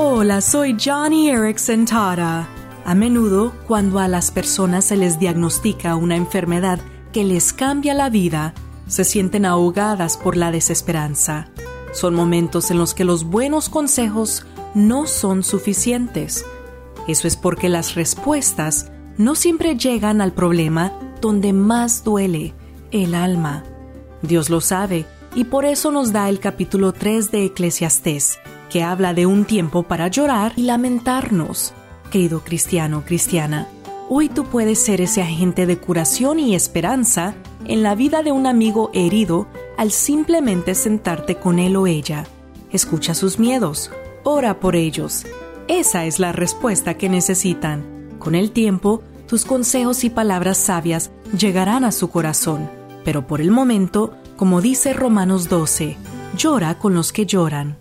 Hola, soy Johnny Erickson Tara. A menudo, cuando a las personas se les diagnostica una enfermedad que les cambia la vida, se sienten ahogadas por la desesperanza. Son momentos en los que los buenos consejos no son suficientes. Eso es porque las respuestas no siempre llegan al problema donde más duele, el alma. Dios lo sabe y por eso nos da el capítulo 3 de Eclesiastés, que habla de un tiempo para llorar y lamentarnos. Querido cristiano, cristiana, hoy tú puedes ser ese agente de curación y esperanza en la vida de un amigo herido al simplemente sentarte con él o ella. Escucha sus miedos, ora por ellos. Esa es la respuesta que necesitan. Con el tiempo, tus consejos y palabras sabias llegarán a su corazón, pero por el momento, como dice Romanos 12, llora con los que lloran.